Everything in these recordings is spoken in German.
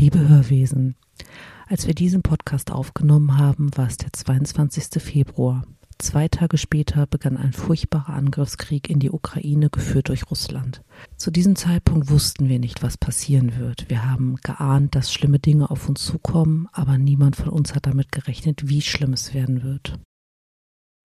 Liebe Hörwesen, als wir diesen Podcast aufgenommen haben, war es der 22. Februar. Zwei Tage später begann ein furchtbarer Angriffskrieg in die Ukraine, geführt durch Russland. Zu diesem Zeitpunkt wussten wir nicht, was passieren wird. Wir haben geahnt, dass schlimme Dinge auf uns zukommen, aber niemand von uns hat damit gerechnet, wie schlimm es werden wird.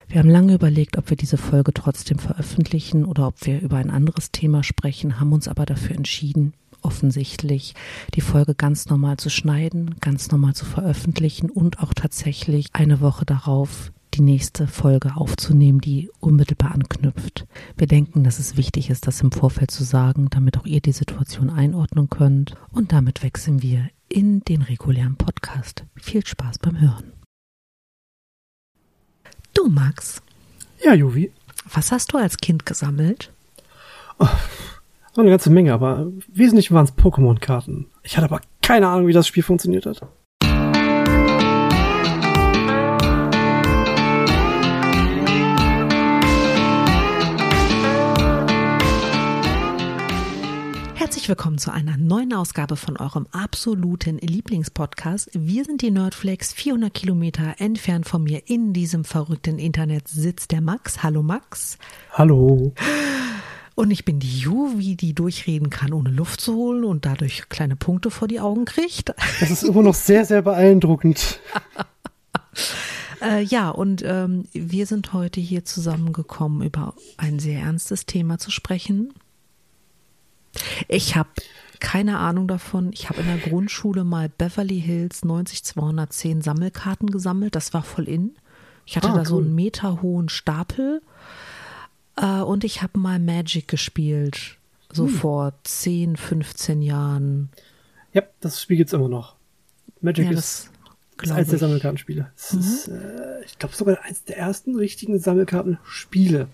Wir haben lange überlegt, ob wir diese Folge trotzdem veröffentlichen oder ob wir über ein anderes Thema sprechen, haben uns aber dafür entschieden, offensichtlich die Folge ganz normal zu schneiden, ganz normal zu veröffentlichen und auch tatsächlich eine Woche darauf die nächste Folge aufzunehmen, die unmittelbar anknüpft. Wir denken, dass es wichtig ist, das im Vorfeld zu sagen, damit auch ihr die Situation einordnen könnt. Und damit wechseln wir in den regulären Podcast. Viel Spaß beim Hören. Du, Max. Ja, Juvi. Was hast du als Kind gesammelt? Oh, eine ganze Menge, aber wesentlich waren es Pokémon-Karten. Ich hatte aber keine Ahnung, wie das Spiel funktioniert hat. Herzlich willkommen zu einer neuen Ausgabe von eurem absoluten Lieblingspodcast. Wir sind die Nerdflex. 400 Kilometer entfernt von mir in diesem verrückten Internet sitzt der Max. Hallo Max. Hallo. Und ich bin die Juvi, die durchreden kann, ohne Luft zu holen und dadurch kleine Punkte vor die Augen kriegt. Das ist immer noch sehr, sehr beeindruckend. äh, ja, und ähm, wir sind heute hier zusammengekommen, über ein sehr ernstes Thema zu sprechen. Ich habe keine Ahnung davon. Ich habe in der Grundschule mal Beverly Hills 90210 Sammelkarten gesammelt. Das war voll in. Ich hatte ah, da cool. so einen meterhohen Stapel. Äh, und ich habe mal Magic gespielt. So hm. vor 10, 15 Jahren. Ja, das Spiel gibt es immer noch. Magic ja, ist, ist eines der Sammelkartenspiele. Mhm. Ist, äh, ich glaube sogar eines der ersten richtigen Sammelkartenspiele.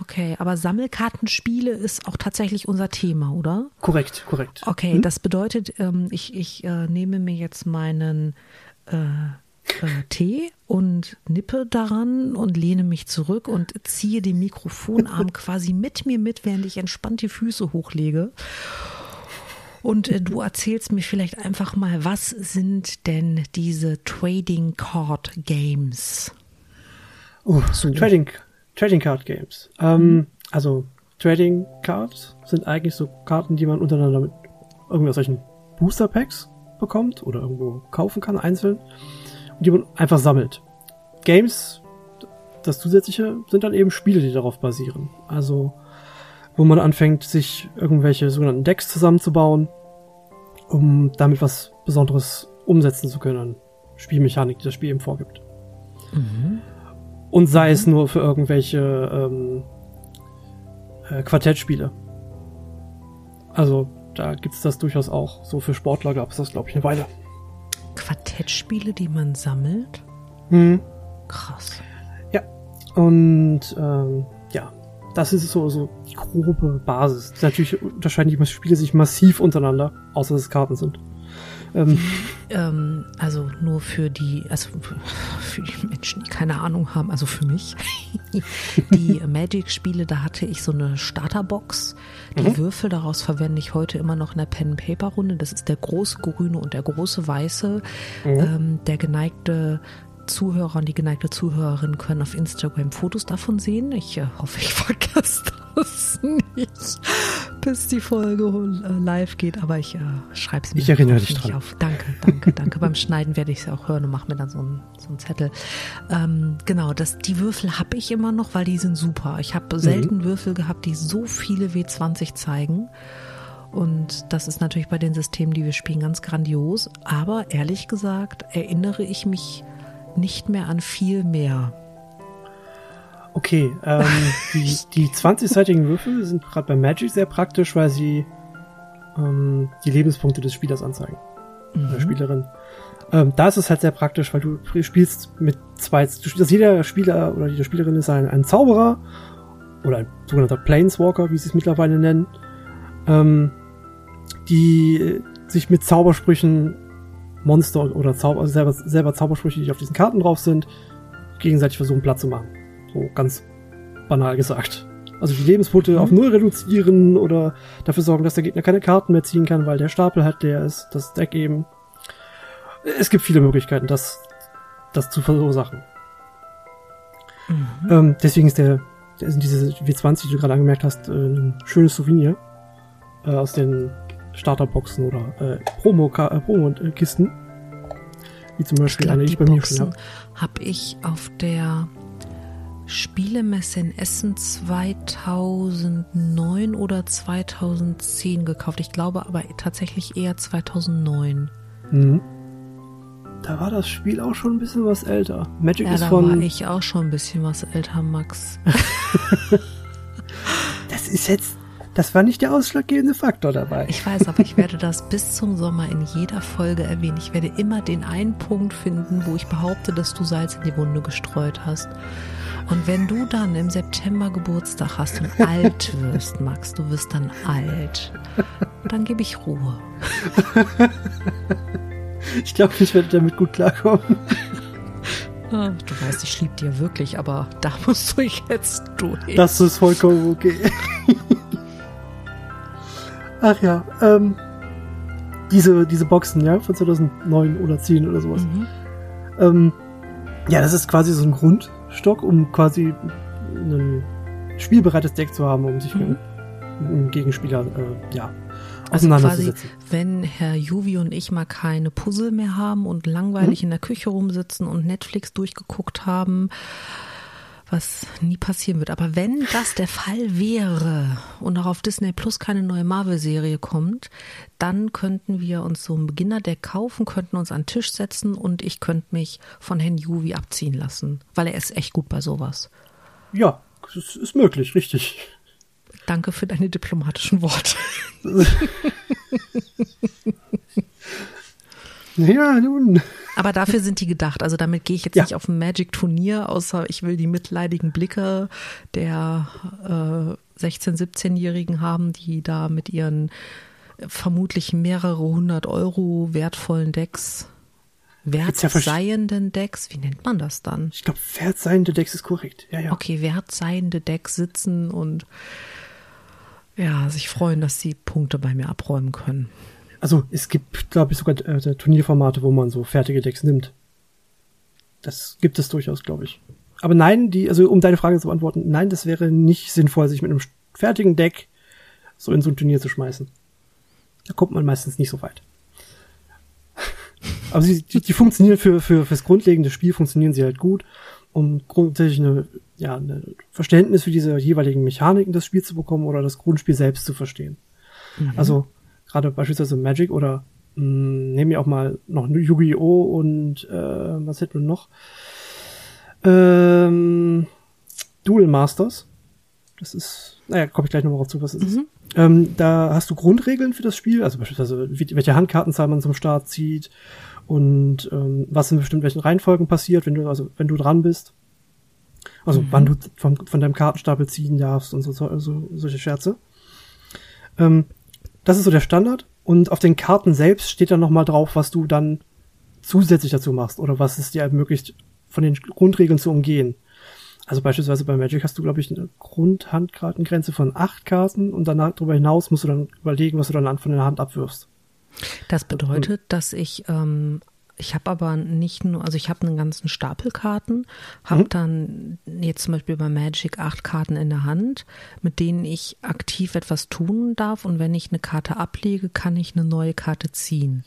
Okay, aber Sammelkartenspiele ist auch tatsächlich unser Thema, oder? Korrekt, korrekt. Okay, hm? das bedeutet, ähm, ich, ich äh, nehme mir jetzt meinen äh, äh, Tee und nippe daran und lehne mich zurück und ziehe den Mikrofonarm quasi mit mir mit, während ich entspannt die Füße hochlege. Und äh, du erzählst mir vielleicht einfach mal, was sind denn diese Trading Card Games? Oh, so. Trading Trading Card Games. Ähm, mhm. Also Trading Cards sind eigentlich so Karten, die man untereinander mit irgendwelchen Booster Packs bekommt oder irgendwo kaufen kann, einzeln, die man einfach sammelt. Games, das zusätzliche, sind dann eben Spiele, die darauf basieren. Also, wo man anfängt, sich irgendwelche sogenannten Decks zusammenzubauen, um damit was Besonderes umsetzen zu können. Spielmechanik, die das Spiel eben vorgibt. Mhm. Und sei es nur für irgendwelche ähm, äh, Quartettspiele. Also da gibt es das durchaus auch. So für Sportler gab es das, glaube ich, eine Weile. Quartettspiele, die man sammelt? Mhm. Krass. Ja. Und ähm, ja, das ist so, so die grobe Basis. Natürlich unterscheiden die Spiele sich massiv untereinander, außer dass es Karten sind. Ähm. Ähm, also nur für die, also für die Menschen, die keine Ahnung haben, also für mich. die Magic-Spiele, da hatte ich so eine Starterbox. Die mhm. Würfel daraus verwende ich heute immer noch in der Pen-Paper-Runde. Das ist der große grüne und der große weiße. Mhm. Ähm, der geneigte Zuhörer und die geneigte Zuhörerin können auf Instagram Fotos davon sehen. Ich äh, hoffe, ich vergesse das nicht, bis die Folge äh, live geht, aber ich äh, schreibe es mir ich erinnere dich dran. auf. Danke, danke, danke. Beim Schneiden werde ich es auch hören und mache mir dann so einen so einen Zettel. Ähm, genau, das, die Würfel habe ich immer noch, weil die sind super. Ich habe selten mhm. Würfel gehabt, die so viele W20 zeigen. Und das ist natürlich bei den Systemen, die wir spielen, ganz grandios. Aber ehrlich gesagt erinnere ich mich nicht mehr an viel mehr. Okay, ähm, die, die 20-seitigen Würfel sind gerade bei Magic sehr praktisch, weil sie ähm, die Lebenspunkte des Spielers anzeigen. Mhm. Der Spielerin. Ähm, da ist es halt sehr praktisch, weil du spielst mit zwei, du spielst, also jeder Spieler oder jede Spielerin ist ein, ein Zauberer oder ein sogenannter Planeswalker, wie sie es mittlerweile nennen, ähm, die sich mit Zaubersprüchen Monster oder Zauber, also selber, selber Zaubersprüche, die auf diesen Karten drauf sind, gegenseitig versuchen Platz zu machen. So ganz banal gesagt. Also die Lebenspunkte mhm. auf null reduzieren oder dafür sorgen, dass der Gegner keine Karten mehr ziehen kann, weil der Stapel halt der ist, das Deck eben. es gibt viele Möglichkeiten, das, das zu verursachen. Mhm. Ähm, deswegen ist der, der sind diese W20, die du gerade angemerkt hast, äh, ein schönes Souvenir äh, aus den Starterboxen oder äh, Promo-Kisten. Promo wie zum Beispiel ich glaub, eine, die ich bei mir schon habe. Habe ich auf der Spielemesse in Essen 2009 oder 2010 gekauft. Ich glaube aber tatsächlich eher 2009. Mhm. Da war das Spiel auch schon ein bisschen was älter. Magic ja, ist da von. war ich auch schon ein bisschen was älter, Max. das ist jetzt. Das war nicht der ausschlaggebende Faktor dabei. Ich weiß, aber ich werde das bis zum Sommer in jeder Folge erwähnen. Ich werde immer den einen Punkt finden, wo ich behaupte, dass du Salz in die Wunde gestreut hast. Und wenn du dann im September Geburtstag hast und alt wirst, Max, du wirst dann alt, dann gebe ich Ruhe. Ich glaube, ich werde damit gut klarkommen. Ah, du weißt, ich liebe dir wirklich, aber da musst du jetzt durch. Das ist vollkommen okay. Ach ja, ähm, diese, diese Boxen, ja, von 2009 oder 10 oder sowas. Mhm. Ähm, ja, das ist quasi so ein Grundstock, um quasi ein spielbereites Deck zu haben, um sich mhm. mit einem Gegenspieler, äh, ja, also quasi, wenn Herr Juvi und ich mal keine Puzzle mehr haben und langweilig mhm. in der Küche rumsitzen und Netflix durchgeguckt haben, was nie passieren wird. Aber wenn das der Fall wäre und auch auf Disney Plus keine neue Marvel-Serie kommt, dann könnten wir uns so ein Beginnerdeck kaufen, könnten uns an den Tisch setzen und ich könnte mich von Herrn Juvi abziehen lassen, weil er ist echt gut bei sowas. Ja, das ist möglich, richtig. Danke für deine diplomatischen Worte. ja, nun. Aber dafür sind die gedacht. Also damit gehe ich jetzt ja. nicht auf ein Magic-Turnier, außer ich will die mitleidigen Blicke der äh, 16-, 17-Jährigen haben, die da mit ihren vermutlich mehrere hundert Euro wertvollen Decks wertseienden Decks, wie nennt man das dann? Ich glaube, wertseiende Decks ist korrekt. Ja, ja. Okay, wertseiende Decks sitzen und ja, sich freuen, dass sie Punkte bei mir abräumen können. Also es gibt, glaube ich, sogar äh, Turnierformate, wo man so fertige Decks nimmt. Das gibt es durchaus, glaube ich. Aber nein, die, also um deine Frage zu beantworten, nein, das wäre nicht sinnvoll, sich mit einem fertigen Deck so in so ein Turnier zu schmeißen. Da kommt man meistens nicht so weit. Aber sie, die, die funktionieren für, für fürs grundlegende Spiel funktionieren sie halt gut, um grundsätzlich eine ja, ein Verständnis für diese jeweiligen Mechaniken des Spiels zu bekommen oder das Grundspiel selbst zu verstehen. Mhm. Also gerade beispielsweise Magic oder mh, hm, nehmen wir auch mal noch Yu-Gi-Oh! und äh, was hätten wir noch? Ähm, Duel Masters. Das ist, naja, komme ich gleich nochmal drauf zu, was es mhm. ist. Ähm, da hast du Grundregeln für das Spiel, also beispielsweise wie, welche Handkartenzahl man zum Start zieht und ähm, was in bestimmten welchen Reihenfolgen passiert, wenn du also wenn du dran bist. Also mhm. wann du von, von deinem Kartenstapel ziehen darfst und so, so, so solche Scherze. Ähm, das ist so der Standard. Und auf den Karten selbst steht dann nochmal drauf, was du dann zusätzlich dazu machst oder was es dir ermöglicht, von den Grundregeln zu umgehen. Also beispielsweise bei Magic hast du, glaube ich, eine Grundhandkartengrenze von acht Karten und danach darüber hinaus musst du dann überlegen, was du dann von der Hand abwirfst. Das bedeutet, dass ich ähm, ich habe aber nicht nur, also ich habe einen ganzen Stapel Karten, habe mhm. dann jetzt zum Beispiel bei Magic acht Karten in der Hand, mit denen ich aktiv etwas tun darf und wenn ich eine Karte ablege, kann ich eine neue Karte ziehen.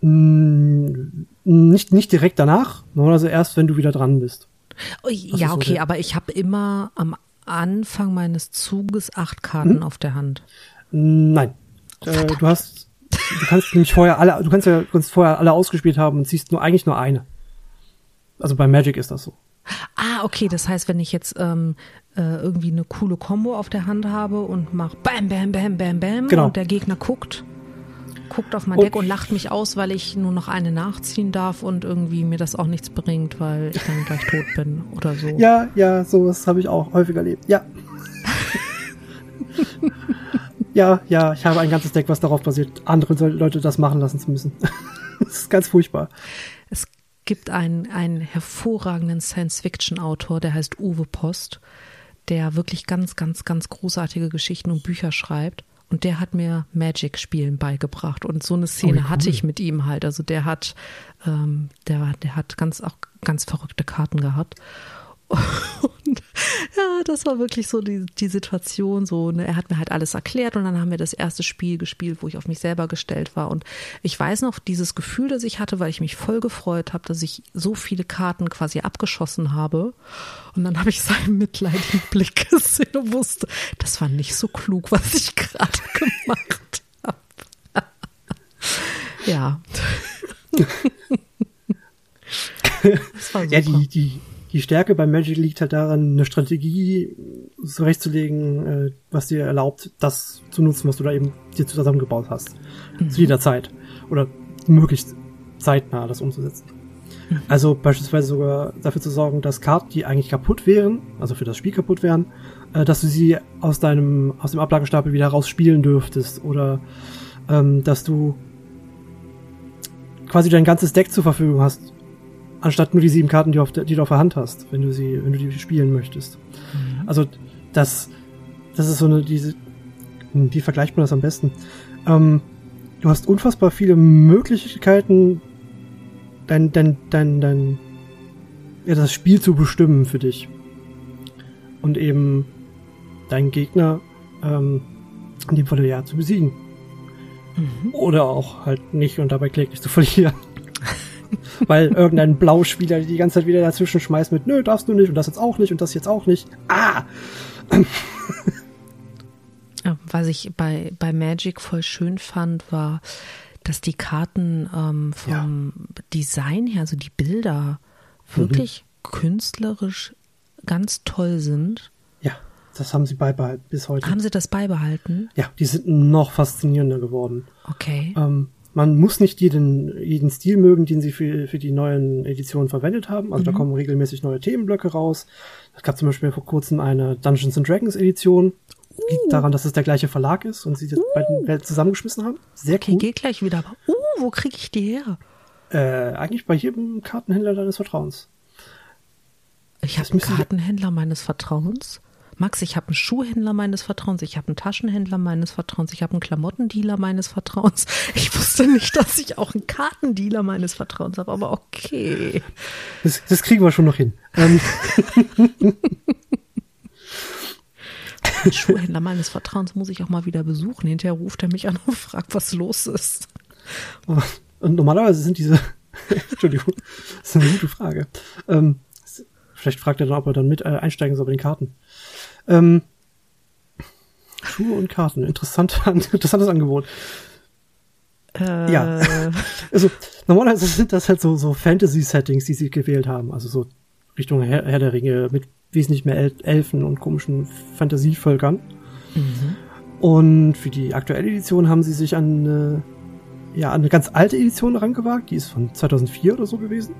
Mm, nicht, nicht direkt danach, also erst, wenn du wieder dran bist. Oh, ja, okay, so aber ich habe immer am Anfang meines Zuges acht Karten mhm. auf der Hand. Nein. Äh, du hast Du kannst nämlich vorher alle, du kannst ja kannst vorher alle ausgespielt haben und ziehst nur eigentlich nur eine. Also bei Magic ist das so. Ah, okay. Das heißt, wenn ich jetzt ähm, äh, irgendwie eine coole Combo auf der Hand habe und mach Bam, Bam, Bam, Bam, Bam genau. und der Gegner guckt, guckt auf mein Deck und lacht mich aus, weil ich nur noch eine nachziehen darf und irgendwie mir das auch nichts bringt, weil ich dann gleich tot bin oder so. Ja, ja, sowas habe ich auch häufig erlebt. Ja. Ja, ja, ich habe ein ganzes Deck, was darauf basiert, andere Leute das machen lassen zu müssen. das ist ganz furchtbar. Es gibt einen, einen hervorragenden Science-Fiction-Autor, der heißt Uwe Post, der wirklich ganz, ganz, ganz großartige Geschichten und Bücher schreibt. Und der hat mir Magic-Spielen beigebracht. Und so eine Szene oh, cool. hatte ich mit ihm halt. Also der hat, ähm, der, der hat ganz auch ganz verrückte Karten gehabt. Und ja, das war wirklich so die, die Situation. So, ne? Er hat mir halt alles erklärt und dann haben wir das erste Spiel gespielt, wo ich auf mich selber gestellt war. Und ich weiß noch dieses Gefühl, das ich hatte, weil ich mich voll gefreut habe, dass ich so viele Karten quasi abgeschossen habe. Und dann habe ich seinen mitleidigen Blick gesehen und wusste, das war nicht so klug, was ich gerade gemacht habe. ja. ja, die, die, die Stärke bei Magic liegt halt daran, eine Strategie zurechtzulegen, äh, was dir erlaubt, das zu nutzen, was du da eben dir zusammengebaut hast. Mhm. Zu jeder Zeit. Oder möglichst zeitnah das umzusetzen. Mhm. Also beispielsweise sogar dafür zu sorgen, dass Karten, die eigentlich kaputt wären, also für das Spiel kaputt wären, äh, dass du sie aus deinem, aus dem Ablagestapel wieder rausspielen dürftest. Oder ähm, dass du quasi dein ganzes Deck zur Verfügung hast, anstatt nur die sieben Karten, die, auf die du auf der Hand hast, wenn du sie, wenn du die spielen möchtest. Mhm. Also das, das ist so eine diese, wie vergleicht man das am besten? Ähm, du hast unfassbar viele Möglichkeiten, dein, dein, dein, dein, ja, das Spiel zu bestimmen für dich und eben deinen Gegner, ähm, in dem Falle ja zu besiegen. Mhm. Oder auch halt nicht und dabei kläglich zu verlieren. Weil irgendein Blauspieler die ganze Zeit wieder dazwischen schmeißt mit, nö, darfst du nicht und das jetzt auch nicht und das jetzt auch nicht. Ah! Was ich bei, bei Magic voll schön fand, war, dass die Karten ähm, vom ja. Design her, also die Bilder, wirklich mhm. künstlerisch ganz toll sind. Ja, das haben sie beibehalten bis heute. Haben sie das beibehalten? Ja, die sind noch faszinierender geworden. Okay. Ähm, man muss nicht jeden, jeden Stil mögen, den sie für, für die neuen Editionen verwendet haben. Also mhm. da kommen regelmäßig neue Themenblöcke raus. Es gab zum Beispiel vor kurzem eine Dungeons and Dragons Edition. Uh. Liegt daran, dass es der gleiche Verlag ist und sie die uh. beiden zusammengeschmissen haben. Sehr okay, cool. geht gleich wieder. uh, wo kriege ich die her? Äh, eigentlich bei jedem Kartenhändler deines Vertrauens. Ich habe einen Kartenhändler meines Vertrauens? Max, ich habe einen Schuhhändler meines Vertrauens, ich habe einen Taschenhändler meines Vertrauens, ich habe einen Klamottendealer meines Vertrauens. Ich wusste nicht, dass ich auch einen Kartendealer meines Vertrauens habe, aber okay. Das, das kriegen wir schon noch hin. Ähm. Den Schuhhändler meines Vertrauens muss ich auch mal wieder besuchen. Hinterher ruft er mich an und fragt, was los ist. Und normalerweise sind diese, Entschuldigung, das ist eine gute Frage. Ähm, vielleicht fragt er dann, ob er dann mit äh, einsteigen soll bei den Karten. Ähm, Schuhe und Karten. Interessant, interessantes Angebot. Äh. Ja. Also, normalerweise sind das halt so, so Fantasy-Settings, die sie gewählt haben. Also so Richtung Herr, Herr der Ringe mit wesentlich mehr El Elfen und komischen Fantasievölkern. Mhm. Und für die aktuelle Edition haben sie sich an eine, ja, an eine ganz alte Edition rangewagt. Die ist von 2004 oder so gewesen.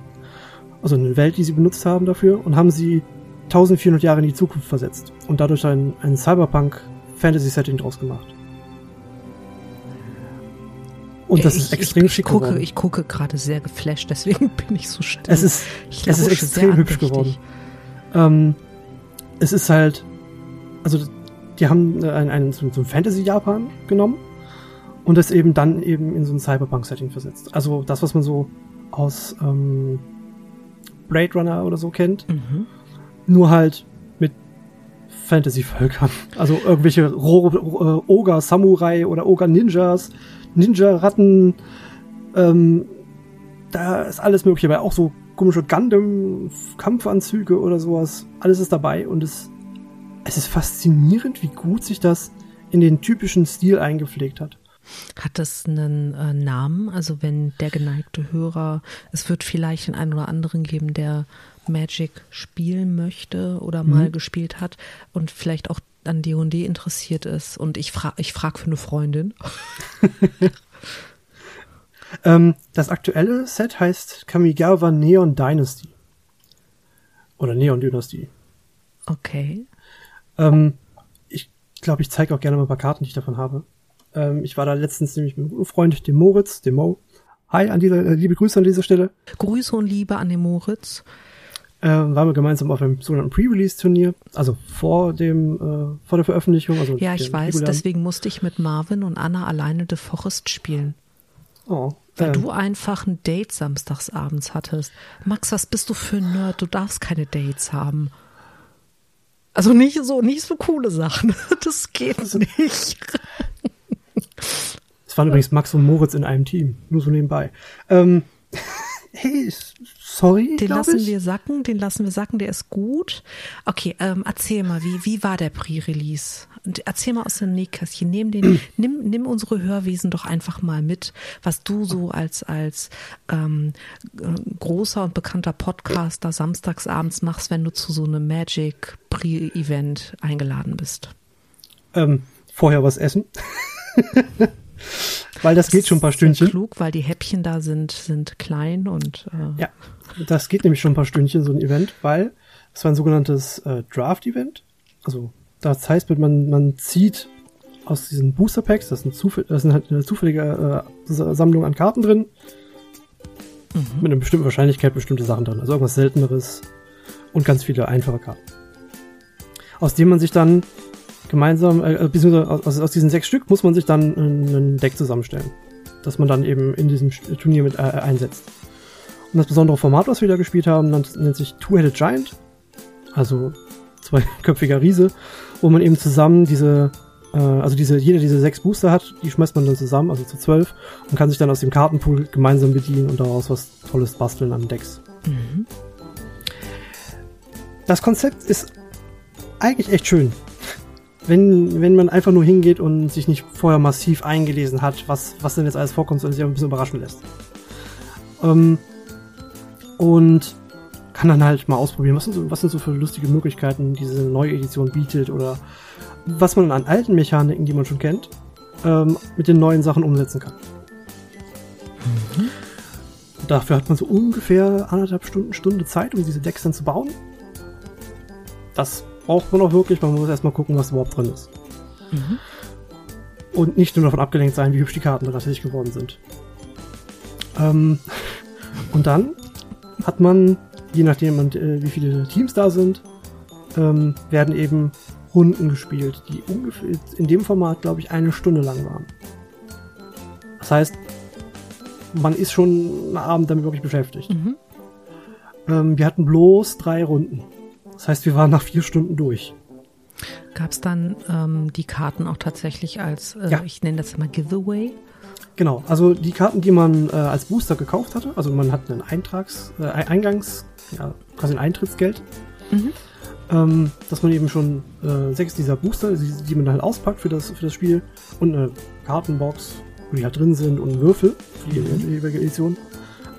Also eine Welt, die sie benutzt haben dafür. Und haben sie 1400 Jahre in die Zukunft versetzt und dadurch ein, ein Cyberpunk-Fantasy-Setting draus gemacht. Und das ich, ist extrem ich, schick gucke, geworden. Ich gucke gerade sehr geflasht, deswegen bin ich so still. Es ist, es ist extrem hübsch geworden. Ähm, es ist halt, also die haben einen, einen so, so ein Fantasy-Japan genommen und das eben dann eben in so ein Cyberpunk-Setting versetzt. Also das, was man so aus ähm, Blade Runner oder so kennt. Mhm. Nur halt mit Fantasy-Völkern. Also irgendwelche Ro äh, Oger, Samurai oder Oger Ninjas, Ninja-Ratten. Ähm, da ist alles mögliche, aber auch so komische Gundam-Kampfanzüge oder sowas. Alles ist dabei und es, es ist faszinierend, wie gut sich das in den typischen Stil eingepflegt hat. Hat das einen äh, Namen? Also wenn der geneigte Hörer, es wird vielleicht den einen oder anderen geben, der Magic spielen möchte oder mhm. mal gespielt hat und vielleicht auch an D&D interessiert ist und ich frage ich frag für eine Freundin. ähm, das aktuelle Set heißt Kamigawa Neon Dynasty. Oder Neon Dynasty. Okay. Ähm, ich glaube, ich zeige auch gerne mal ein paar Karten, die ich davon habe. Ähm, ich war da letztens nämlich mit einem guten Freund, dem Moritz, dem Mo. Hi, an dieser, äh, liebe Grüße an dieser Stelle. Grüße und Liebe an den Moritz. äh, waren wir gemeinsam auf einem sogenannten Pre-Release-Turnier, also vor dem, äh, vor der Veröffentlichung. Also ja, ich weiß, deswegen musste ich mit Marvin und Anna alleine The Forest spielen. Oh. Weil äh, du einfach ein Date samstags abends hattest. Max, was bist du für ein Nerd? Du darfst keine Dates haben. Also nicht so, nicht so coole Sachen. Das geht also nicht. Es waren übrigens Max und Moritz in einem Team, nur so nebenbei. Ähm, hey, sorry. Den lassen ich. wir sacken, den lassen wir sacken, der ist gut. Okay, ähm, erzähl mal, wie, wie war der Pre-Release? Erzähl mal aus dem Nähkästchen. Nimm, den, nimm, nimm unsere Hörwesen doch einfach mal mit, was du so als, als ähm, großer und bekannter Podcaster samstagsabends machst, wenn du zu so einem Magic Pre-Event eingeladen bist. Ähm, vorher was essen. weil das, das geht schon ein paar Stündchen. klug, weil die Häppchen da sind, sind klein und äh ja, das geht nämlich schon ein paar Stündchen so ein Event, weil es war ein sogenanntes äh, Draft-Event. Also das heißt, man man zieht aus diesen Booster Packs, das sind, zufäll das sind halt eine zufällige äh, Sammlung an Karten drin, mhm. mit einer bestimmten Wahrscheinlichkeit bestimmte Sachen drin, also irgendwas Selteneres und ganz viele einfache Karten, aus denen man sich dann gemeinsam, äh, beziehungsweise aus, aus diesen sechs Stück muss man sich dann ein Deck zusammenstellen, das man dann eben in diesem Turnier mit äh, einsetzt. Und das besondere Format, was wir da gespielt haben, nennt sich Two-Headed Giant, also zweiköpfiger Riese, wo man eben zusammen diese, äh, also diese, jeder diese sechs Booster hat, die schmeißt man dann zusammen, also zu zwölf, und kann sich dann aus dem Kartenpool gemeinsam bedienen und daraus was Tolles basteln an Decks. Mhm. Das Konzept ist eigentlich echt schön wenn, wenn man einfach nur hingeht und sich nicht vorher massiv eingelesen hat, was, was denn jetzt alles vorkommt, sondern sich ein bisschen überraschen lässt. Ähm, und kann dann halt mal ausprobieren, was sind, so, was sind so für lustige Möglichkeiten diese neue Edition bietet oder was man an alten Mechaniken, die man schon kennt, ähm, mit den neuen Sachen umsetzen kann. Mhm. Dafür hat man so ungefähr anderthalb Stunden, Stunde Zeit, um diese Decks dann zu bauen. Das braucht man auch wirklich, man muss erstmal gucken, was überhaupt drin ist. Mhm. Und nicht nur davon abgelenkt sein, wie hübsch die Karten tatsächlich geworden sind. Ähm, und dann hat man, je nachdem, man, äh, wie viele Teams da sind, ähm, werden eben Runden gespielt, die ungefähr in dem Format, glaube ich, eine Stunde lang waren. Das heißt, man ist schon einen Abend damit wirklich beschäftigt. Mhm. Ähm, wir hatten bloß drei Runden. Das heißt, wir waren nach vier Stunden durch. Gab es dann ähm, die Karten auch tatsächlich als, äh, ja. ich nenne das immer Giveaway? Genau, also die Karten, die man äh, als Booster gekauft hatte, also man hat einen Eintrags, äh, Eingangs, ja, quasi ein Eintrittsgeld, mhm. ähm, dass man eben schon äh, sechs dieser Booster, die, die, man halt auspackt für das, für das Spiel und eine Kartenbox, wo die halt drin sind und Würfel für die mhm. jeweilige Edition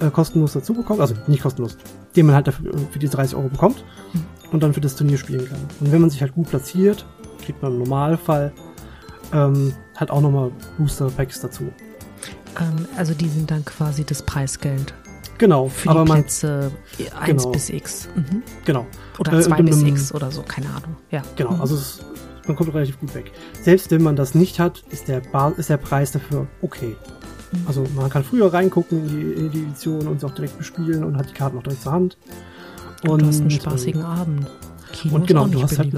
äh, kostenlos dazu bekommt, also nicht kostenlos, den man halt dafür, für die 30 Euro bekommt. Mhm und dann für das Turnier spielen kann. Und wenn man sich halt gut platziert, kriegt man im Normalfall ähm, halt auch nochmal Booster-Packs dazu. Ähm, also die sind dann quasi das Preisgeld. Genau. Für die Plätze man, 1 genau. bis X. Mhm. Genau. Oder 2 äh, bis X oder so, keine Ahnung. Ja. Genau, mhm. also es, man kommt relativ gut weg. Selbst wenn man das nicht hat, ist der, ist der Preis dafür okay. Mhm. Also man kann früher reingucken in die, in die Edition und sie auch direkt bespielen und hat die Karten auch direkt zur Hand. Und, du hast einen spaßigen Abend. Kino und genau, du hast halt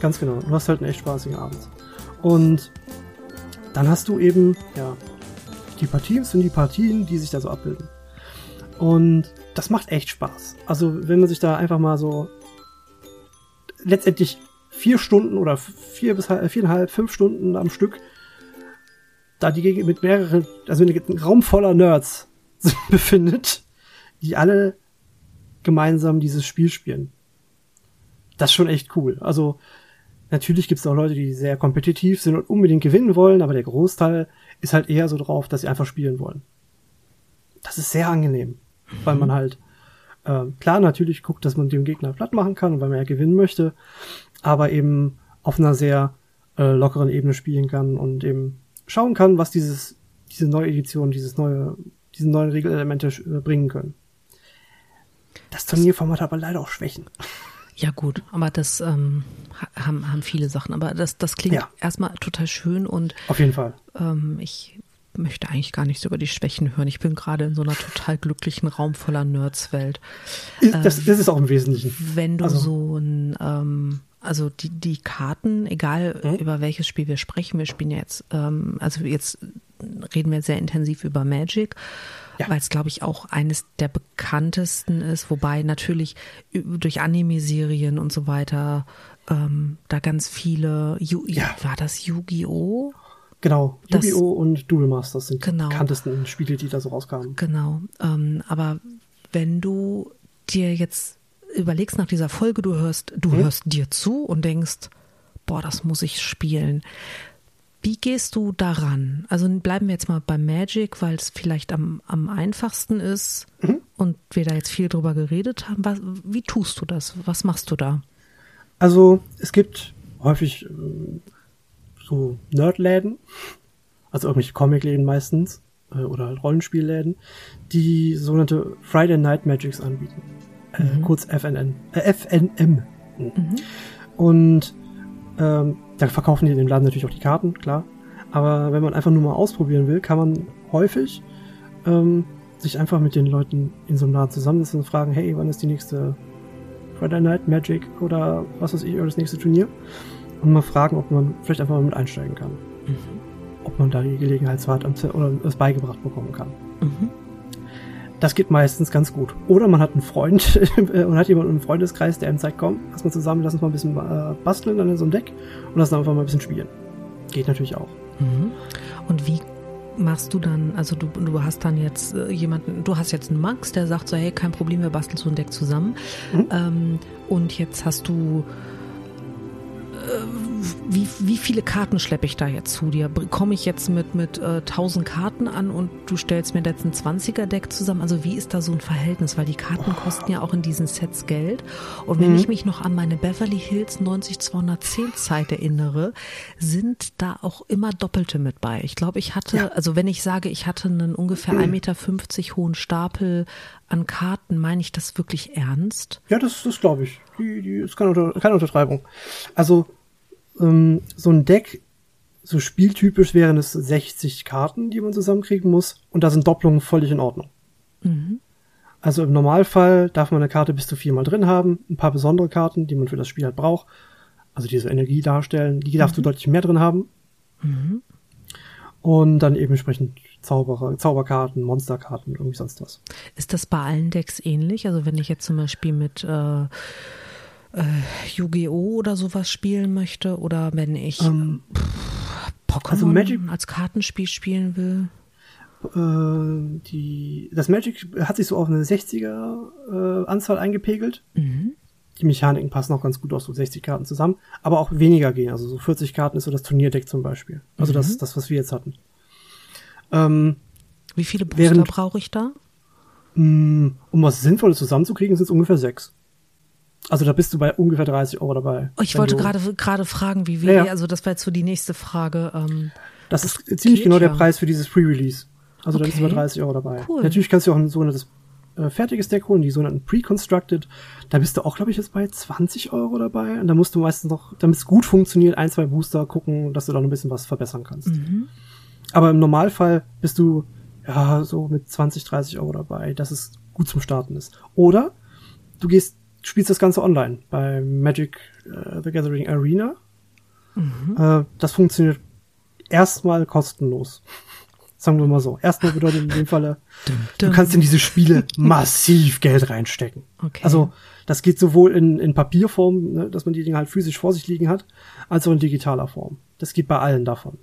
ganz genau, du hast halt einen echt spaßigen Abend. Und dann hast du eben, ja, die Partien sind die Partien, die sich da so abbilden. Und das macht echt Spaß. Also, wenn man sich da einfach mal so letztendlich vier Stunden oder vier bis viereinhalb, fünf Stunden am Stück da die Gegend mit mehreren, also ein Raum voller Nerds befindet, die alle gemeinsam dieses Spiel spielen. Das ist schon echt cool. Also natürlich gibt es auch Leute, die sehr kompetitiv sind und unbedingt gewinnen wollen, aber der Großteil ist halt eher so drauf, dass sie einfach spielen wollen. Das ist sehr angenehm, mhm. weil man halt äh, klar natürlich guckt, dass man dem Gegner platt machen kann, weil man ja gewinnen möchte, aber eben auf einer sehr äh, lockeren Ebene spielen kann und eben schauen kann, was dieses diese neue Edition, dieses neue, diese neuen Regelelemente äh, bringen können. Das Turnierformat hat aber leider auch Schwächen. Ja gut, aber das ähm, haben, haben viele Sachen. Aber das, das klingt ja. erstmal total schön und auf jeden Fall. Ähm, ich möchte eigentlich gar nichts über die Schwächen hören. Ich bin gerade in so einer total glücklichen Raum voller Nerds-Welt. Das, ähm, das, ist auch im Wesentlichen. Wenn du also. so ein, ähm, also die, die Karten, egal hm? über welches Spiel wir sprechen, wir spielen ja jetzt, ähm, also jetzt reden wir sehr intensiv über Magic. Ja. Weil es, glaube ich, auch eines der bekanntesten ist, wobei natürlich durch Anime-Serien und so weiter ähm, da ganz viele, Yu ja. war das Yu-Gi-Oh? Genau, Yu-Gi-Oh! und Duel Masters sind genau. die bekanntesten Spiele, die da so rauskamen. Genau, ähm, aber wenn du dir jetzt überlegst nach dieser Folge, du hörst, du hm? hörst dir zu und denkst, boah, das muss ich spielen. Wie gehst du daran? Also bleiben wir jetzt mal bei Magic, weil es vielleicht am, am einfachsten ist mhm. und wir da jetzt viel drüber geredet haben. Was, wie tust du das? Was machst du da? Also es gibt häufig äh, so Nerdläden, also irgendwelche Comicläden meistens äh, oder halt Rollenspielläden, die sogenannte Friday Night Magics anbieten. Äh, mhm. kurz FNN, äh, FNM. Mhm. Und ähm, da verkaufen die in dem Laden natürlich auch die Karten, klar. Aber wenn man einfach nur mal ausprobieren will, kann man häufig ähm, sich einfach mit den Leuten in so einem Laden zusammensetzen und fragen, hey, wann ist die nächste Friday Night Magic oder was weiß ich, oder das nächste Turnier? und mal fragen, ob man vielleicht einfach mal mit einsteigen kann. Mhm. Ob man da die Gelegenheit hat oder es beigebracht bekommen kann. Mhm. Das geht meistens ganz gut. Oder man hat einen Freund und hat jemanden im Freundeskreis, der ihm zeigt, komm, lass mal zusammen, lass uns mal ein bisschen äh, basteln an so einem Deck und lass uns einfach mal ein bisschen spielen. Geht natürlich auch. Mhm. Und wie machst du dann, also du, du hast dann jetzt äh, jemanden, du hast jetzt einen Max, der sagt so, hey, kein Problem, wir basteln so ein Deck zusammen. Mhm. Ähm, und jetzt hast du wie, wie viele Karten schleppe ich da jetzt zu dir? Komme ich jetzt mit, mit äh, 1000 Karten an und du stellst mir jetzt ein 20er-Deck zusammen? Also wie ist da so ein Verhältnis? Weil die Karten kosten ja auch in diesen Sets Geld. Und wenn mhm. ich mich noch an meine Beverly Hills 90210 Zeit erinnere, sind da auch immer Doppelte mit bei. Ich glaube, ich hatte, ja. also wenn ich sage, ich hatte einen ungefähr mhm. 1,50 Meter hohen Stapel an Karten, meine ich das wirklich ernst? Ja, das, das glaube ich. Die, die ist keine, keine Untertreibung. Also ähm, so ein Deck, so spieltypisch wären es 60 Karten, die man zusammenkriegen muss. Und da sind Doppelungen völlig in Ordnung. Mhm. Also im Normalfall darf man eine Karte bis zu viermal drin haben. Ein paar besondere Karten, die man für das Spiel halt braucht. Also diese Energie darstellen, die darfst mhm. du deutlich mehr drin haben. Mhm. Und dann eben entsprechend Zauberer, Zauberkarten, Monsterkarten, irgendwie sonst was. Ist das bei allen Decks ähnlich? Also wenn ich jetzt zum Beispiel mit äh, äh, Yu-Gi-Oh! oder sowas spielen möchte oder wenn ich ähm, Pokémon also Magic, als Kartenspiel spielen will. Äh, die, das Magic hat sich so auf eine 60er äh, Anzahl eingepegelt. Mhm. Die Mechaniken passen auch ganz gut aus so 60 Karten zusammen, aber auch weniger gehen. Also so 40 Karten ist so das Turnierdeck zum Beispiel. Also mhm. das, das, was wir jetzt hatten. Ähm, Wie viele Booster brauche ich da? Mh, mm, um was Sinnvolles zusammenzukriegen, sind es ungefähr sechs. Also da bist du bei ungefähr 30 Euro dabei. Oh, ich wollte gerade gerade fragen, wie wir, ja, ja. also das war jetzt so die nächste Frage. Ähm, das, das ist ziemlich genau ja. der Preis für dieses Pre-Release. Also okay. da bist du bei 30 Euro dabei. Cool. Natürlich kannst du auch ein sogenanntes äh, fertiges Deck holen, die sogenannten Pre-Constructed. Da bist du auch, glaube ich, jetzt bei 20 Euro dabei. Und da musst du meistens noch, damit es gut funktioniert, ein, zwei Booster gucken, dass du da noch ein bisschen was verbessern kannst. Mhm. Aber im Normalfall bist du ja so mit 20, 30 Euro dabei, dass es gut zum Starten ist. Oder du gehst spielst das Ganze online bei Magic uh, the Gathering Arena. Mhm. Uh, das funktioniert erstmal kostenlos. Sagen wir mal so. Erstmal bedeutet in dem Falle, du kannst in diese Spiele massiv Geld reinstecken. Okay. Also das geht sowohl in, in Papierform, ne, dass man die Dinge halt physisch vor sich liegen hat, als auch in digitaler Form. Das geht bei allen davon.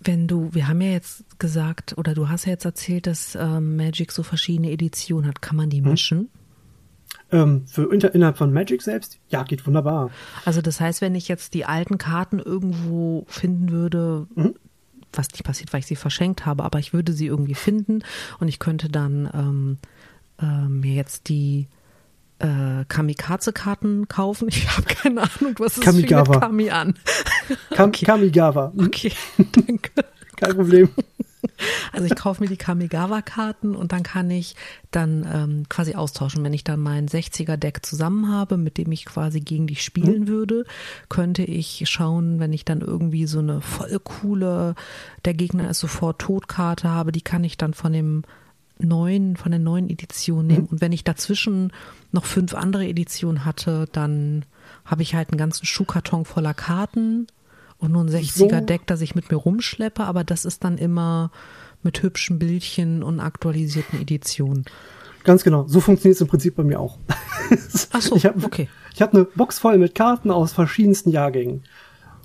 Wenn du, wir haben ja jetzt gesagt, oder du hast ja jetzt erzählt, dass ähm, Magic so verschiedene Editionen hat. Kann man die hm? mischen? Ähm, für inter, innerhalb von Magic selbst, ja, geht wunderbar. Also das heißt, wenn ich jetzt die alten Karten irgendwo finden würde, mhm. was nicht passiert, weil ich sie verschenkt habe, aber ich würde sie irgendwie finden und ich könnte dann ähm, äh, mir jetzt die äh, Kamikaze-Karten kaufen. Ich habe keine Ahnung, was ist Kamigawa. Kami an. Kam okay. Kamigawa. Okay, danke. Kein Problem. Also ich kaufe mir die Kamigawa-Karten und dann kann ich dann ähm, quasi austauschen. Wenn ich dann mein 60er-Deck zusammen habe, mit dem ich quasi gegen dich spielen mhm. würde, könnte ich schauen, wenn ich dann irgendwie so eine voll coole, der Gegner ist sofort Totkarte habe, die kann ich dann von dem neuen, von der neuen Edition nehmen. Mhm. Und wenn ich dazwischen noch fünf andere Editionen hatte, dann habe ich halt einen ganzen Schuhkarton voller Karten und nur ein 60er-Deck, das ich mit mir rumschleppe, aber das ist dann immer mit hübschen Bildchen und aktualisierten Editionen. Ganz genau. So funktioniert es im Prinzip bei mir auch. Ach so, ich hab, okay. Ich habe eine Box voll mit Karten aus verschiedensten Jahrgängen.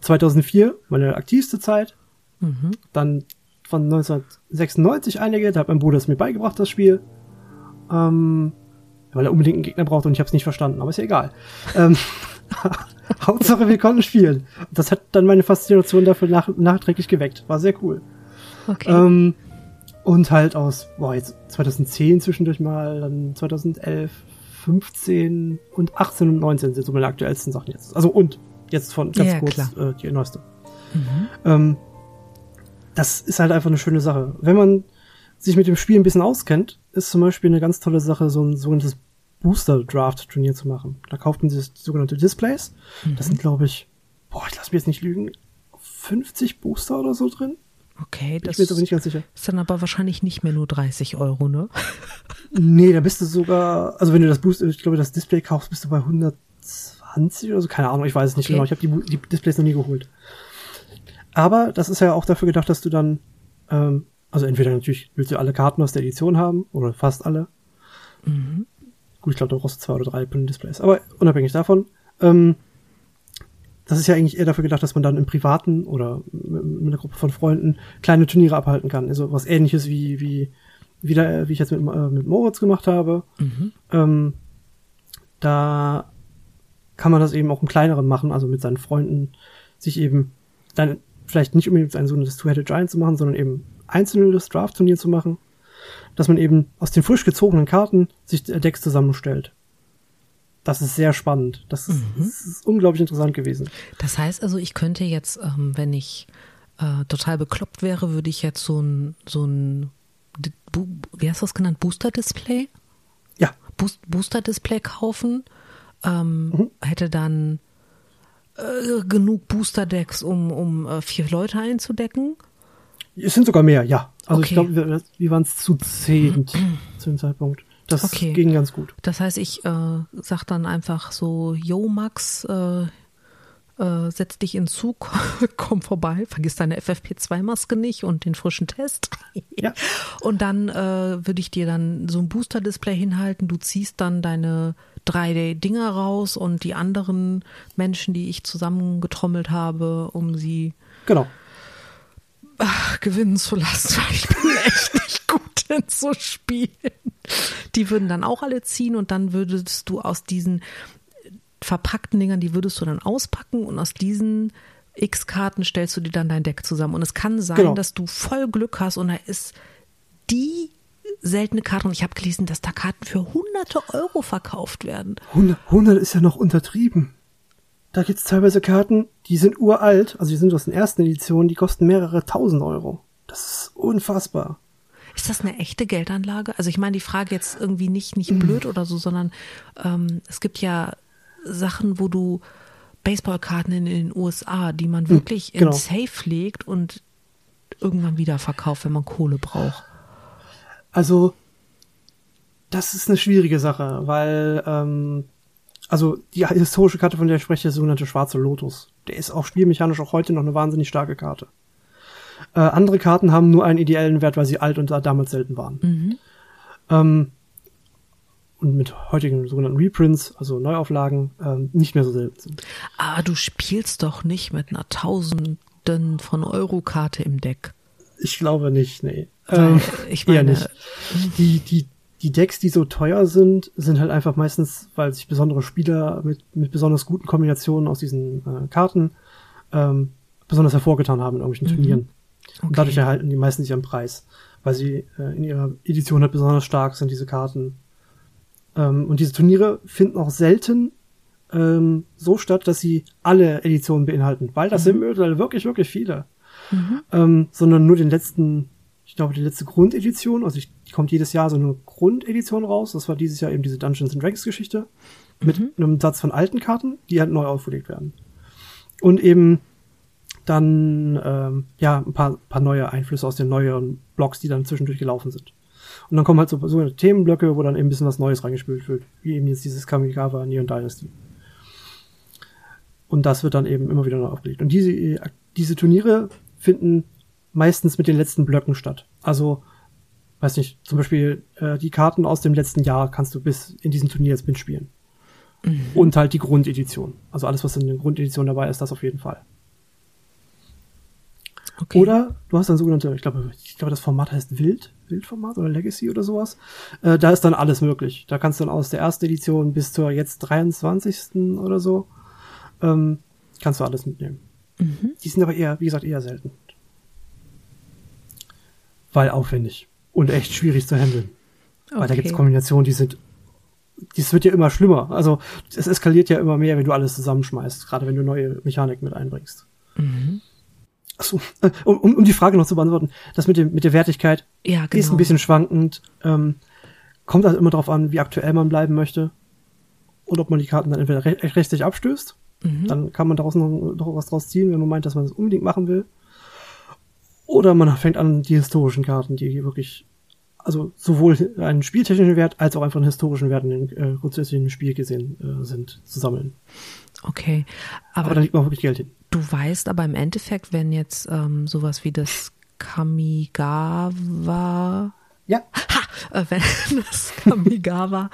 2004, meine aktivste Zeit. Mhm. Dann von 1996 einige, da hat mein Bruder es mir beigebracht, das Spiel. Ähm, weil er unbedingt einen Gegner braucht und ich habe es nicht verstanden, aber ist ja egal. ähm, Hauptsache, wir konnten spielen. Das hat dann meine Faszination dafür nach, nachträglich geweckt. War sehr cool. Okay. Ähm, und halt aus, boah, jetzt 2010 zwischendurch mal, dann 2011, 15 und 18 und 19 sind so meine aktuellsten Sachen jetzt. Also und jetzt von ganz ja, kurz äh, die neueste. Mhm. Ähm, das ist halt einfach eine schöne Sache. Wenn man sich mit dem Spiel ein bisschen auskennt, ist zum Beispiel eine ganz tolle Sache, so ein sogenanntes Booster-Draft-Turnier zu machen. Da kauft man sich sogenannte Displays. Mhm. Das sind, glaube ich, boah, ich lasse mich jetzt nicht lügen, 50 Booster oder so drin. Okay, das ich bin aber nicht ganz sicher. ist dann aber wahrscheinlich nicht mehr nur 30 Euro, ne? nee, da bist du sogar, also wenn du das Booster, ich glaube, das Display kaufst, bist du bei 120 oder so, keine Ahnung, ich weiß es nicht okay. genau. Ich habe die, die Displays noch nie geholt. Aber das ist ja auch dafür gedacht, dass du dann, ähm, also entweder natürlich willst du alle Karten aus der Edition haben oder fast alle. Mhm. Gut, ich glaube, da brauchst du zwei oder drei Displays. Aber unabhängig davon, ähm, das ist ja eigentlich eher dafür gedacht, dass man dann im Privaten oder mit einer Gruppe von Freunden kleine Turniere abhalten kann. Also was ähnliches wie, wie, wie, da, wie ich jetzt mit, äh, mit Moritz gemacht habe. Mhm. Ähm, da kann man das eben auch im kleineren machen, also mit seinen Freunden sich eben dann vielleicht nicht unbedingt ein sogenanntes Two-Headed Giant zu machen, sondern eben einzelnes Draft-Turnier zu machen, dass man eben aus den frisch gezogenen Karten sich Decks zusammenstellt. Das ist sehr spannend. Das ist, mhm. das ist unglaublich interessant gewesen. Das heißt also, ich könnte jetzt, ähm, wenn ich äh, total bekloppt wäre, würde ich jetzt so ein, so ein, wie hast du das genannt, Booster-Display? Ja. Boost, Booster-Display kaufen, ähm, mhm. hätte dann äh, genug Booster-Decks, um, um äh, vier Leute einzudecken. Es sind sogar mehr, ja. Also okay. ich glaube, wir, wir waren es zu zehn zu dem Zeitpunkt. Das okay. ging ganz gut. Das heißt, ich äh, sag dann einfach so, yo Max, äh, äh, setz dich in Zug, komm vorbei, vergiss deine FFP2-Maske nicht und den frischen Test. ja. Und dann äh, würde ich dir dann so ein Booster-Display hinhalten, du ziehst dann deine drei Dinger raus und die anderen Menschen, die ich zusammengetrommelt habe, um sie genau. ach, gewinnen zu lassen, ich bin echt nicht gut in so Spielen. Die würden dann auch alle ziehen und dann würdest du aus diesen verpackten Dingern, die würdest du dann auspacken und aus diesen X-Karten stellst du dir dann dein Deck zusammen. Und es kann sein, genau. dass du voll Glück hast und da ist die seltene Karte und ich habe gelesen, dass da Karten für hunderte Euro verkauft werden. 100, 100 ist ja noch untertrieben. Da gibt's teilweise Karten, die sind uralt, also die sind aus den ersten Editionen, die kosten mehrere tausend Euro. Das ist unfassbar. Ist das eine echte Geldanlage? Also ich meine die Frage jetzt irgendwie nicht, nicht mhm. blöd oder so, sondern ähm, es gibt ja Sachen, wo du Baseballkarten in den USA, die man mhm, wirklich genau. in Safe legt und irgendwann wieder verkauft, wenn man Kohle braucht. Also, das ist eine schwierige Sache, weil, ähm, also die historische Karte, von der ich spreche, ist der sogenannte Schwarze Lotus. Der ist auch spielmechanisch auch heute noch eine wahnsinnig starke Karte. Äh, andere Karten haben nur einen ideellen Wert, weil sie alt und damals selten waren. Mhm. Ähm, und mit heutigen sogenannten Reprints, also Neuauflagen, ähm, nicht mehr so selten sind. Aber du spielst doch nicht mit einer Tausenden von Euro-Karte im Deck. Ich glaube nicht, nee. Ähm, ich meine, eher nicht. Die, die, die Decks, die so teuer sind, sind halt einfach meistens, weil sich besondere Spieler mit, mit besonders guten Kombinationen aus diesen äh, Karten ähm, besonders hervorgetan haben in irgendwelchen mhm. Turnieren. Okay. Und dadurch erhalten die meisten sich am Preis, weil sie äh, in ihrer Edition halt besonders stark sind, diese Karten. Ähm, und diese Turniere finden auch selten ähm, so statt, dass sie alle Editionen beinhalten, weil das mhm. sind mittlerweile wirklich, wirklich viele. Mhm. Ähm, sondern nur den letzten ich glaube, die letzte Grundedition, also ich, kommt jedes Jahr so eine Grundedition raus. Das war dieses Jahr eben diese Dungeons and Dragons Geschichte mit mhm. einem Satz von alten Karten, die halt neu aufgelegt werden. Und eben dann ähm, ja ein paar, paar neue Einflüsse aus den neueren Blocks, die dann zwischendurch gelaufen sind. Und dann kommen halt so, so Themenblöcke, wo dann eben ein bisschen was Neues reingespült wird, wie eben jetzt dieses Kamigawa Neon Dynasty. Und das wird dann eben immer wieder neu aufgelegt. Und diese, diese Turniere finden meistens mit den letzten Blöcken statt. Also, weiß nicht, zum Beispiel äh, die Karten aus dem letzten Jahr kannst du bis in diesem Turnier jetzt mitspielen. Mhm. Und halt die Grundedition. Also alles, was in der Grundedition dabei ist, das auf jeden Fall. Okay. Oder du hast dann sogenannte, ich glaube, ich glaube, das Format heißt Wild, Wildformat oder Legacy oder sowas. Äh, da ist dann alles möglich. Da kannst du dann aus der ersten Edition bis zur jetzt 23. oder so, ähm, kannst du alles mitnehmen. Mhm. Die sind aber eher, wie gesagt, eher selten. Weil aufwendig und echt schwierig zu handeln. Okay. Weil da gibt es Kombinationen, die sind dies wird ja immer schlimmer. Also es eskaliert ja immer mehr, wenn du alles zusammenschmeißt, gerade wenn du neue Mechanik mit einbringst. Mhm. Achso, äh, um, um die Frage noch zu beantworten, das mit, dem, mit der Wertigkeit ja, genau. ist ein bisschen schwankend. Ähm, kommt halt immer darauf an, wie aktuell man bleiben möchte. Und ob man die Karten dann entweder recht, rechtlich abstößt, mhm. dann kann man daraus noch, noch was draus ziehen, wenn man meint, dass man das unbedingt machen will. Oder man fängt an, die historischen Karten, die hier wirklich, also sowohl einen spieltechnischen Wert als auch einfach einen historischen Wert in den äh, grundsätzlichen Spiel gesehen äh, sind, zu sammeln. Okay. Aber, aber da liegt man wirklich Geld hin. Du weißt aber im Endeffekt, wenn jetzt ähm, sowas wie das Kamigawa ja. Ha, äh, wenn das Kamigawa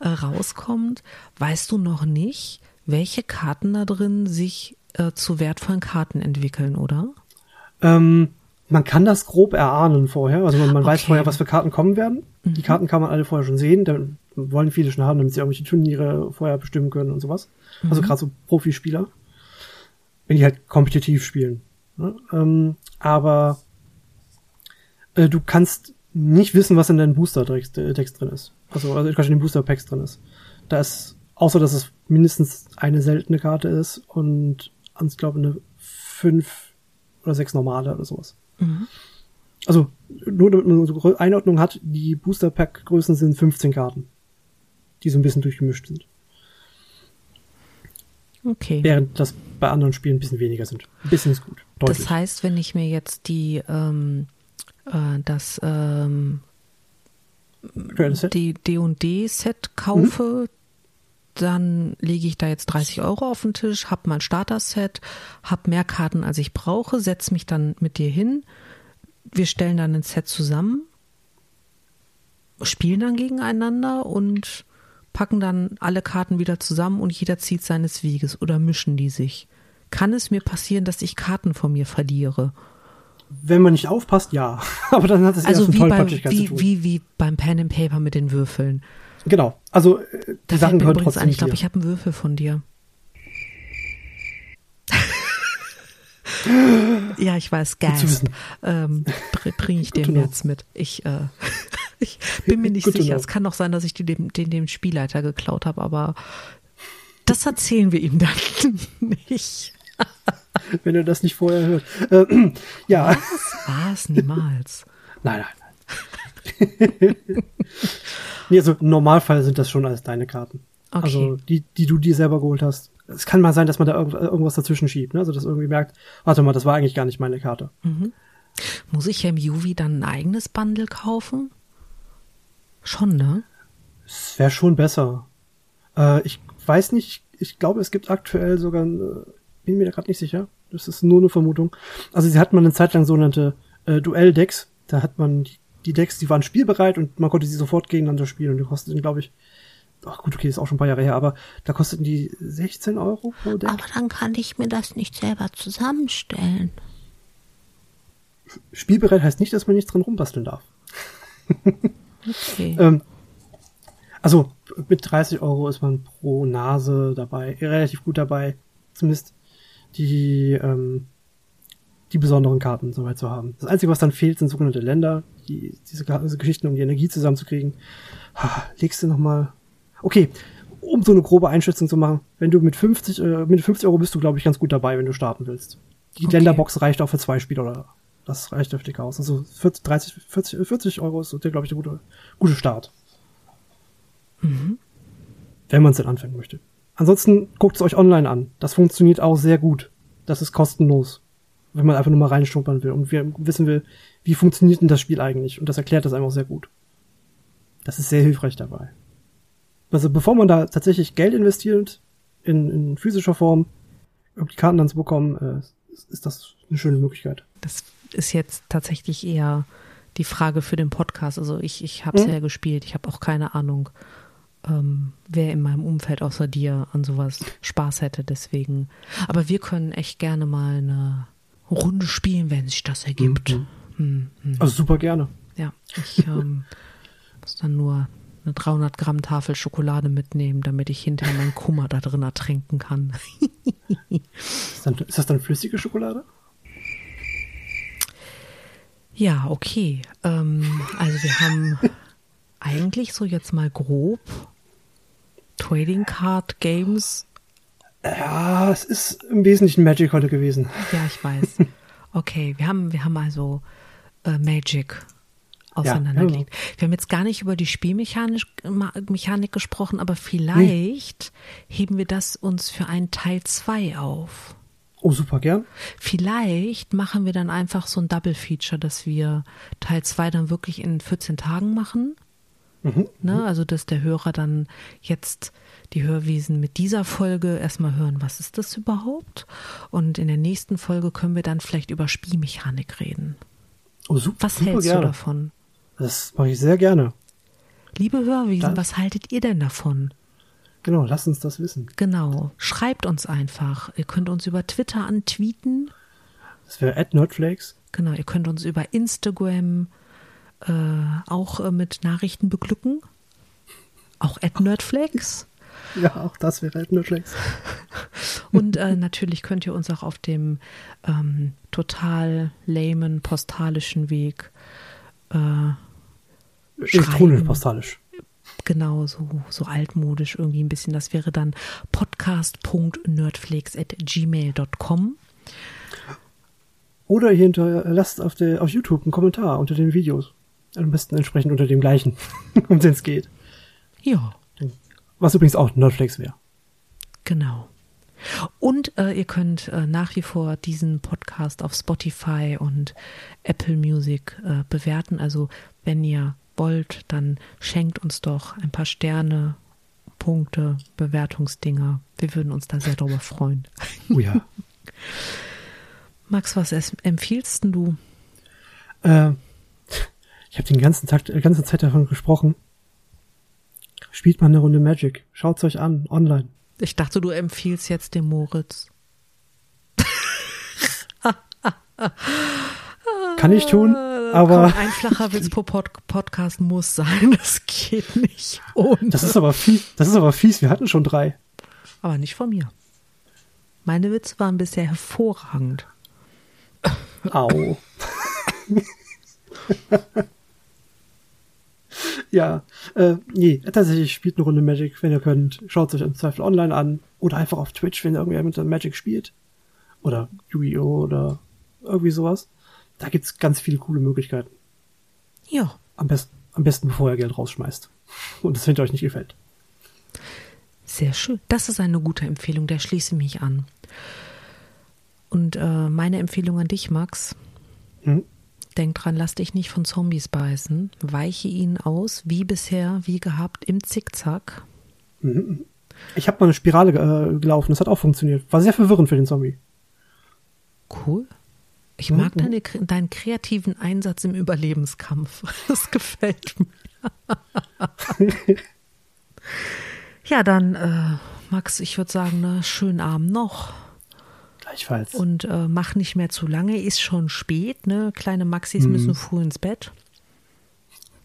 äh, rauskommt, weißt du noch nicht, welche Karten da drin sich äh, zu wertvollen Karten entwickeln, oder? Ähm, man kann das grob erahnen vorher. Also man, man okay. weiß vorher, was für Karten kommen werden. Mhm. Die Karten kann man alle vorher schon sehen. Dann wollen viele schon haben, damit sie irgendwelche Turniere vorher bestimmen können und sowas. Also mhm. Also gerade so Profispieler wenn die halt kompetitiv spielen. Ne? Ähm, aber äh, du kannst nicht wissen, was in deinen Booster-Decks drin ist. Also, also in den Booster-Packs drin ist. Da ist, außer dass es mindestens eine seltene Karte ist und ich glaube eine fünf oder sechs normale oder sowas. Mhm. Also, nur damit man so eine Einordnung hat, die Booster-Pack-Größen sind 15 Karten, die so ein bisschen durchgemischt sind. Okay. Während das bei anderen Spielen ein bisschen weniger sind. Ein bisschen ist gut. Deutlich. Das heißt, wenn ich mir jetzt die ähm, äh, das ähm, die D&D-Set kaufe, mhm. dann lege ich da jetzt 30 Euro auf den Tisch, habe mein Starter-Set, habe mehr Karten, als ich brauche, setze mich dann mit dir hin, wir stellen dann ein Set zusammen, spielen dann gegeneinander und packen dann alle Karten wieder zusammen und jeder zieht seines Weges oder mischen die sich. Kann es mir passieren, dass ich Karten von mir verliere? Wenn man nicht aufpasst, ja. Aber dann hat es also wie, beim, wie, wie, wie beim Pen and Paper mit den Würfeln. Genau. Also äh, die Sachen gehören trotzdem an. Ich glaube, ich habe einen Würfel von dir. ja, ich weiß, Gas. Ähm, Bringe ich dem jetzt mit. Ich, äh, ich bin mir nicht sicher. Es kann doch sein, dass ich den, den dem Spielleiter geklaut habe, aber das erzählen wir ihm dann nicht. Wenn er das nicht vorher hört. Äh, ja. Was? Was? Niemals. nein, nein, nein. nee, also im Normalfall sind das schon alles deine Karten. Okay. Also die, die du dir selber geholt hast. Es kann mal sein, dass man da irgendwas dazwischen schiebt, ne? Also dass irgendwie merkt, warte mal, das war eigentlich gar nicht meine Karte. Mhm. Muss ich im Juvi dann ein eigenes Bundle kaufen? Schon, ne? Es wäre schon besser. Äh, ich weiß nicht, ich glaube, es gibt aktuell sogar, äh, bin mir da gerade nicht sicher. Das ist nur eine Vermutung. Also sie hat man eine Zeit lang sogenannte äh, Duell-Decks. Da hat man die, die, Decks, die waren spielbereit und man konnte sie sofort gegeneinander spielen und die kosteten, glaube ich, ach gut, okay, ist auch schon ein paar Jahre her, aber da kosteten die 16 Euro pro Deck. Aber dann kann ich mir das nicht selber zusammenstellen. Spielbereit heißt nicht, dass man nichts dran rumbasteln darf. okay. ähm, also mit 30 Euro ist man pro Nase dabei, relativ gut dabei, zumindest die, ähm, die besonderen Karten soweit zu haben. Das Einzige, was dann fehlt, sind sogenannte Länder, die, diese, diese Geschichten, um die Energie zusammenzukriegen. Ha, legst du nochmal. Okay, um so eine grobe Einschätzung zu machen, wenn du mit 50, äh, mit 50 Euro bist du, glaube ich, ganz gut dabei, wenn du starten willst. Die okay. Länderbox reicht auch für zwei Spieler oder Das reicht dürftig aus. Also 40, 30, 40, 40 Euro ist, glaube ich, der gute, gute Start. Mhm. Wenn man es denn anfangen möchte. Ansonsten guckt es euch online an. Das funktioniert auch sehr gut. Das ist kostenlos. Wenn man einfach nur mal reinschnuppern will und wir wissen will, wie funktioniert denn das Spiel eigentlich? Und das erklärt das einfach sehr gut. Das ist sehr hilfreich dabei. Also bevor man da tatsächlich Geld investiert, in, in physischer Form, um die Karten dann zu bekommen, äh, ist das eine schöne Möglichkeit. Das ist jetzt tatsächlich eher die Frage für den Podcast. Also ich, ich habe es mhm. ja gespielt, ich habe auch keine Ahnung, ähm, wer in meinem Umfeld außer dir an sowas Spaß hätte. Deswegen. Aber wir können echt gerne mal eine Runde spielen, wenn sich das ergibt. Mhm. Mhm. Also super gerne. Ja, ich ähm, muss dann nur eine 300 Gramm Tafel Schokolade mitnehmen, damit ich hinterher meinen Kummer da drin ertränken kann. ist, dann, ist das dann flüssige Schokolade? Ja, okay. Ähm, also wir haben eigentlich so jetzt mal grob Trading Card Games. Ja, es ist im Wesentlichen Magic heute gewesen. Ja, ich weiß. Okay, wir haben, wir haben also äh, Magic auseinandergelegt. Ja, genau. Wir haben jetzt gar nicht über die Spielmechanik Mechanik gesprochen, aber vielleicht hm. heben wir das uns für einen Teil 2 auf. Oh, super gern. Vielleicht machen wir dann einfach so ein Double Feature, dass wir Teil 2 dann wirklich in 14 Tagen machen. Mhm. Ne? Mhm. Also, dass der Hörer dann jetzt die Hörwesen mit dieser Folge erstmal hören, was ist das überhaupt? Und in der nächsten Folge können wir dann vielleicht über Spielmechanik reden. Oh, super, was super hältst gerne. du davon? Das mache ich sehr gerne. Liebe Hörwesen, das, was haltet ihr denn davon? Genau, lasst uns das wissen. Genau, schreibt uns einfach. Ihr könnt uns über Twitter antweeten. Das wäre at Nerdflakes. Genau, ihr könnt uns über Instagram äh, auch äh, mit Nachrichten beglücken. Auch at Nerdflakes. Ja, auch das wäre Nerdflakes. Und äh, natürlich könnt ihr uns auch auf dem ähm, total lamen postalischen Weg äh, Elektronisch postalisch. Genau, so, so altmodisch irgendwie ein bisschen. Das wäre dann podcast.nerdflix.gmail.com. Oder ihr hinterlasst auf, der, auf YouTube einen Kommentar unter den Videos. Am besten entsprechend unter dem gleichen, um den es geht. Ja. Was übrigens auch Nerdflix wäre. Genau. Und äh, ihr könnt äh, nach wie vor diesen Podcast auf Spotify und Apple Music äh, bewerten. Also wenn ihr wollt, dann schenkt uns doch ein paar Sterne, Punkte, Bewertungsdinger. Wir würden uns da sehr darüber freuen. Oh ja. Max, was empfiehlst du? Äh, ich habe den ganzen Tag, die ganze Zeit davon gesprochen. Spielt mal eine Runde Magic. Schaut's euch an, online. Ich dachte, du empfiehlst jetzt dem Moritz. Kann ich tun, aber. Komm, ein flacher Witz pro Pod Podcast muss sein. Das geht nicht ohne. Das ist aber fies. Das ist aber fies. Wir hatten schon drei. Aber nicht von mir. Meine Witze waren bisher hervorragend. Au. ja, äh, nee, tatsächlich spielt eine Runde Magic, wenn ihr könnt. Schaut euch im Zweifel online an. Oder einfach auf Twitch, wenn irgendwer mit Magic spielt. Oder Yu-Gi-Oh! oder irgendwie sowas. Da gibt's ganz viele coole Möglichkeiten. Ja. Am besten, am besten bevor ihr Geld rausschmeißt. Und das hinter euch nicht gefällt. Sehr schön. Das ist eine gute Empfehlung, der schließe mich an. Und äh, meine Empfehlung an dich, Max. Hm? Denk dran, lass dich nicht von Zombies beißen. Weiche ihnen aus, wie bisher, wie gehabt, im Zickzack. Mhm. Ich habe mal eine Spirale äh, gelaufen, das hat auch funktioniert. War sehr verwirrend für den Zombie. Cool. Ich mag mhm. deine, deinen kreativen Einsatz im Überlebenskampf. Das gefällt mir. ja, dann, äh, Max, ich würde sagen, ne, schönen Abend noch. Gleichfalls. Und äh, mach nicht mehr zu lange, ist schon spät, ne? Kleine Maxis mhm. müssen früh ins Bett.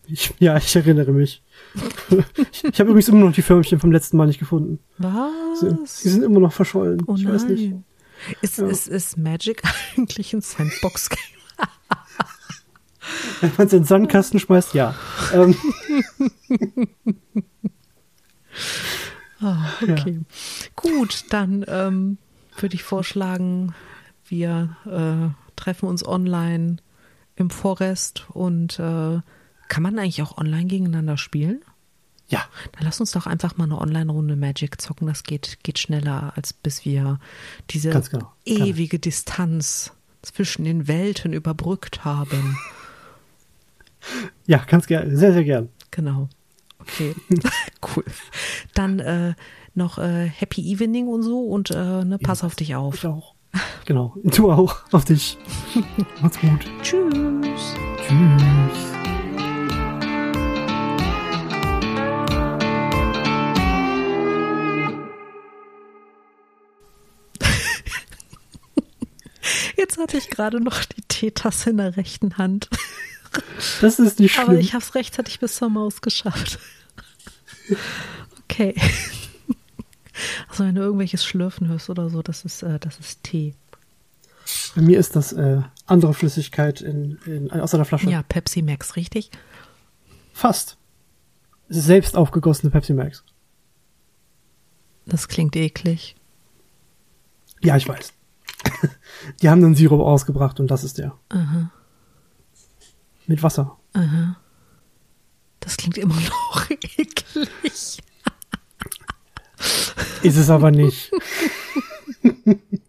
Ich, ja, ich erinnere mich. ich ich habe übrigens immer noch die Förmchen vom letzten Mal nicht gefunden. Was? Sie, sie sind immer noch verschollen. Oh ich nein. weiß nicht. Ist, ja. ist, ist Magic eigentlich ein Sandbox-Game? Wenn man es in den Sandkasten schmeißt, ja. Ähm. oh, okay. Ja. Gut, dann ähm, würde ich vorschlagen, wir äh, treffen uns online im Forest und äh, kann man eigentlich auch online gegeneinander spielen? Ja. Dann lass uns doch einfach mal eine Online-Runde Magic zocken. Das geht, geht schneller, als bis wir diese genau. ewige Distanz zwischen den Welten überbrückt haben. Ja, ganz gerne, sehr, sehr gern. Genau. Okay, cool. Dann äh, noch äh, Happy Evening und so und äh, ne, pass auf dich auf. Ich auch. Genau, du auch. Auf dich. Macht's gut. Tschüss. Tschüss. Hatte ich gerade noch die Teetasse in der rechten Hand. Das ist nicht schlimm. Aber ich habe es rechtzeitig bis zur Maus geschafft. Okay. Also wenn du irgendwelches Schlürfen hörst oder so, das ist, äh, das ist Tee. Bei mir ist das äh, andere Flüssigkeit in, in, aus einer Flasche. Ja, Pepsi Max, richtig? Fast. Selbst aufgegossene Pepsi Max. Das klingt eklig. Ja, ich weiß. Die haben einen Sirup ausgebracht und das ist der. Aha. Mit Wasser. Aha. Das klingt immer noch eklig. Ist es aber nicht.